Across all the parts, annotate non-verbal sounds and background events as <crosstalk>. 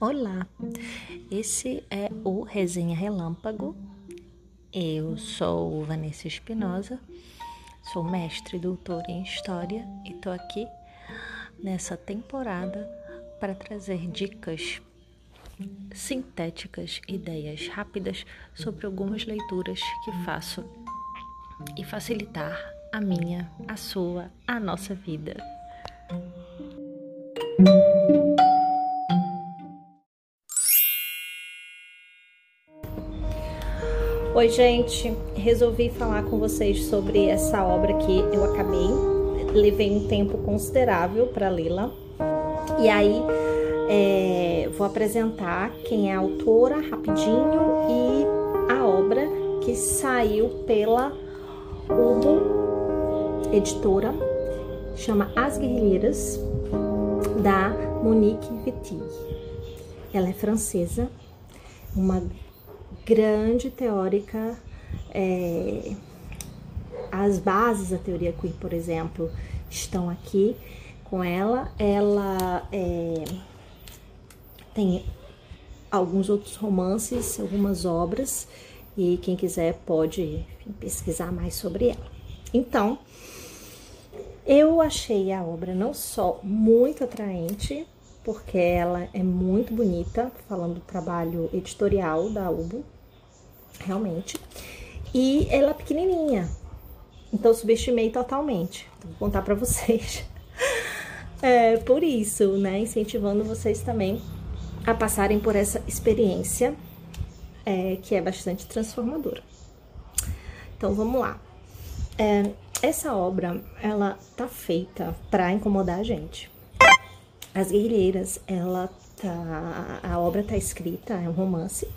Olá, esse é o Resenha Relâmpago. Eu sou Vanessa Espinosa, sou mestre e doutora em História e estou aqui nessa temporada para trazer dicas sintéticas, ideias rápidas sobre algumas leituras que faço e facilitar a minha, a sua, a nossa vida. Oi, gente. Resolvi falar com vocês sobre essa obra que eu acabei. Levei um tempo considerável para lê-la. E aí, é, vou apresentar quem é a autora rapidinho e a obra que saiu pela Ubo Editora, chama As Guerrilheiras, da Monique Viti. Ela é francesa, uma grande teórica. É, as bases da teoria queer, por exemplo, estão aqui com ela. Ela é, tem alguns outros romances, algumas obras, e quem quiser pode pesquisar mais sobre ela. Então, eu achei a obra não só muito atraente, porque ela é muito bonita, falando do trabalho editorial da Ubo, realmente. E ela é pequenininha, então subestimei totalmente. Vou contar para vocês. <laughs> É, por isso, né, incentivando vocês também a passarem por essa experiência é, que é bastante transformadora. Então vamos lá. É, essa obra ela tá feita para incomodar a gente. As Guerrilheiras, ela tá, a obra tá escrita, é um romance,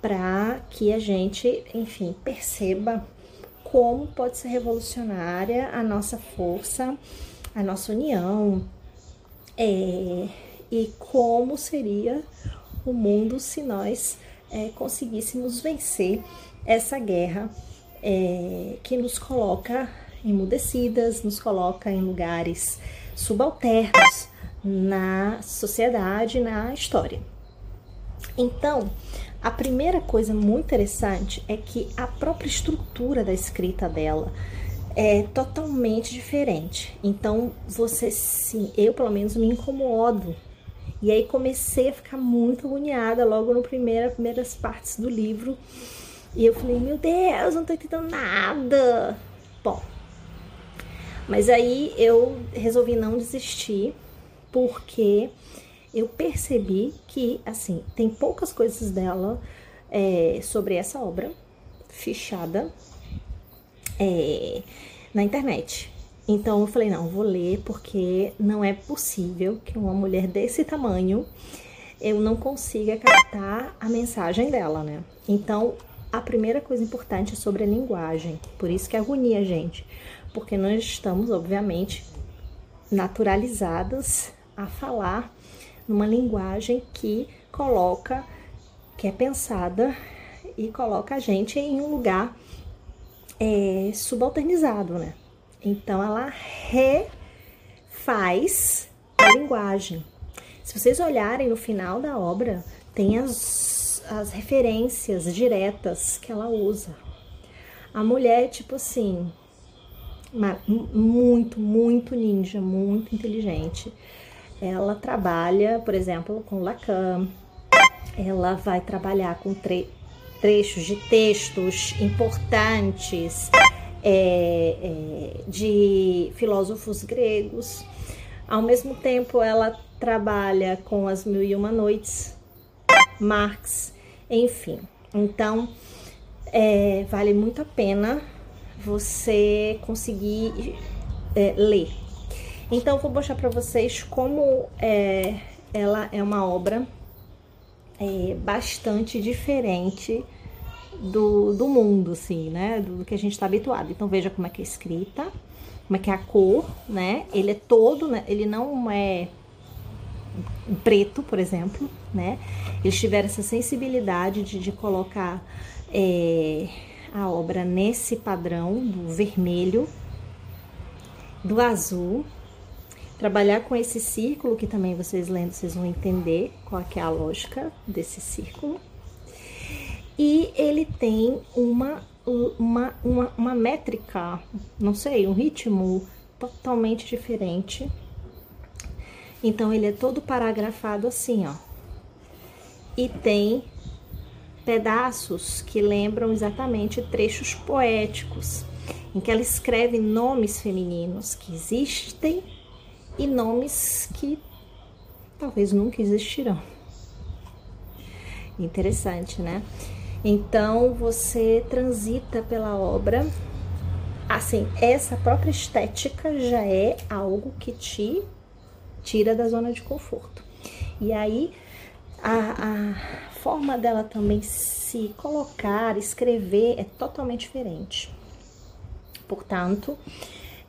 para que a gente, enfim, perceba como pode ser revolucionária a nossa força, a nossa união, é, e como seria o mundo se nós é, conseguíssemos vencer essa guerra é, que nos coloca emudecidas, nos coloca em lugares subalternos, na sociedade, na história. Então, a primeira coisa muito interessante é que a própria estrutura da escrita dela é totalmente diferente. Então, você sim, eu pelo menos me incomodo. E aí comecei a ficar muito agoniada logo no primeiro, primeiras partes do livro. E eu falei, meu Deus, não tô entendendo nada. Bom, mas aí eu resolvi não desistir porque eu percebi que, assim, tem poucas coisas dela é, sobre essa obra fichada é, na internet. Então eu falei, não, vou ler porque não é possível que uma mulher desse tamanho eu não consiga captar a mensagem dela, né? Então, a primeira coisa importante é sobre a linguagem. Por isso que agonia, gente. Porque nós estamos, obviamente, naturalizadas a falar numa linguagem que coloca, que é pensada e coloca a gente em um lugar é, subalternizado, né? Então ela refaz a linguagem. Se vocês olharem no final da obra, tem as, as referências diretas que ela usa. A mulher, tipo assim, muito, muito ninja, muito inteligente ela trabalha, por exemplo, com Lacan, ela vai trabalhar com tre trechos de textos importantes é, é, de filósofos gregos. Ao mesmo tempo, ela trabalha com as Mil e Uma Noites, Marx, enfim. Então, é, vale muito a pena você conseguir é, ler então, vou mostrar para vocês como é, ela é uma obra é, bastante diferente do, do mundo, assim, né? Do, do que a gente está habituado. Então, veja como é que é escrita, como é que é a cor, né? Ele é todo, né? Ele não é preto, por exemplo, né? Eles tiveram essa sensibilidade de, de colocar é, a obra nesse padrão do vermelho, do azul trabalhar com esse círculo, que também vocês lendo, vocês vão entender qual é a lógica desse círculo. E ele tem uma, uma, uma, uma métrica, não sei, um ritmo totalmente diferente. Então, ele é todo paragrafado assim, ó. E tem pedaços que lembram exatamente trechos poéticos, em que ela escreve nomes femininos que existem e nomes que talvez nunca existirão. Interessante, né? Então você transita pela obra, assim, essa própria estética já é algo que te tira da zona de conforto. E aí a, a forma dela também se colocar, escrever é totalmente diferente. Portanto,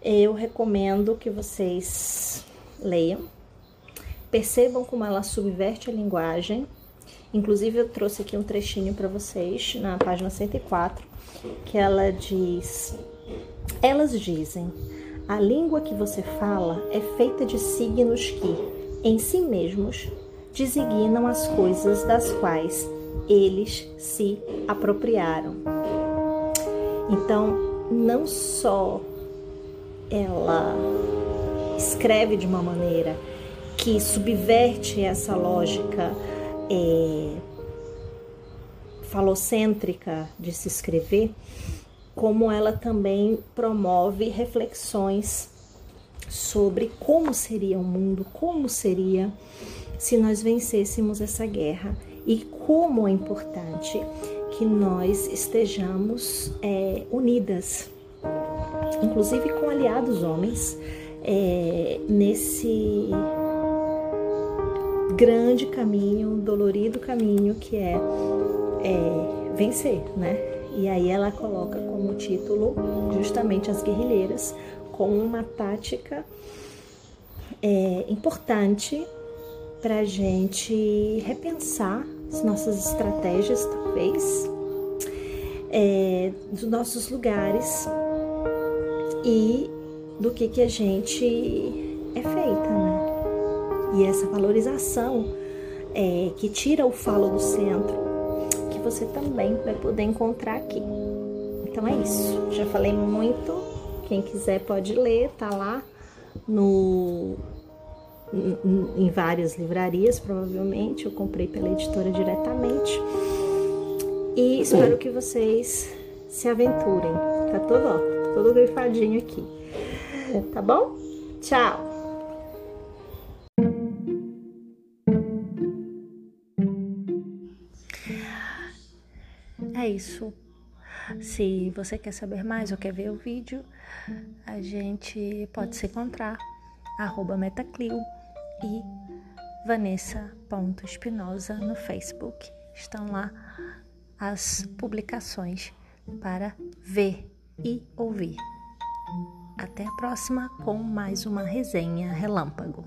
eu recomendo que vocês leiam, percebam como ela subverte a linguagem. Inclusive, eu trouxe aqui um trechinho para vocês na página 104, que ela diz: Elas dizem, a língua que você fala é feita de signos que, em si mesmos, designam as coisas das quais eles se apropriaram. Então, não só ela escreve de uma maneira que subverte essa lógica é, falocêntrica de se escrever, como ela também promove reflexões sobre como seria o mundo, como seria se nós vencêssemos essa guerra e como é importante que nós estejamos é, unidas, inclusive com aliados homens, é, nesse grande caminho, dolorido caminho que é, é vencer, né? E aí ela coloca como título justamente as guerrilheiras como uma tática é, importante para a gente repensar as nossas estratégias, talvez, é, dos nossos lugares e do que, que a gente é feita, né? E essa valorização é, que tira o falo do centro, que você também vai poder encontrar aqui. Então é isso. Já falei muito. Quem quiser pode ler, tá lá no em várias livrarias, provavelmente. Eu comprei pela editora diretamente. E espero que vocês se aventurem. Tá todo, ó, tá todo grifadinho aqui. Tá bom? Tchau! É isso. Se você quer saber mais ou quer ver o vídeo, a gente pode se encontrar arroba metaclio e Vanessa.espinosa no Facebook. Estão lá as publicações para ver e ouvir. Até a próxima com mais uma resenha relâmpago.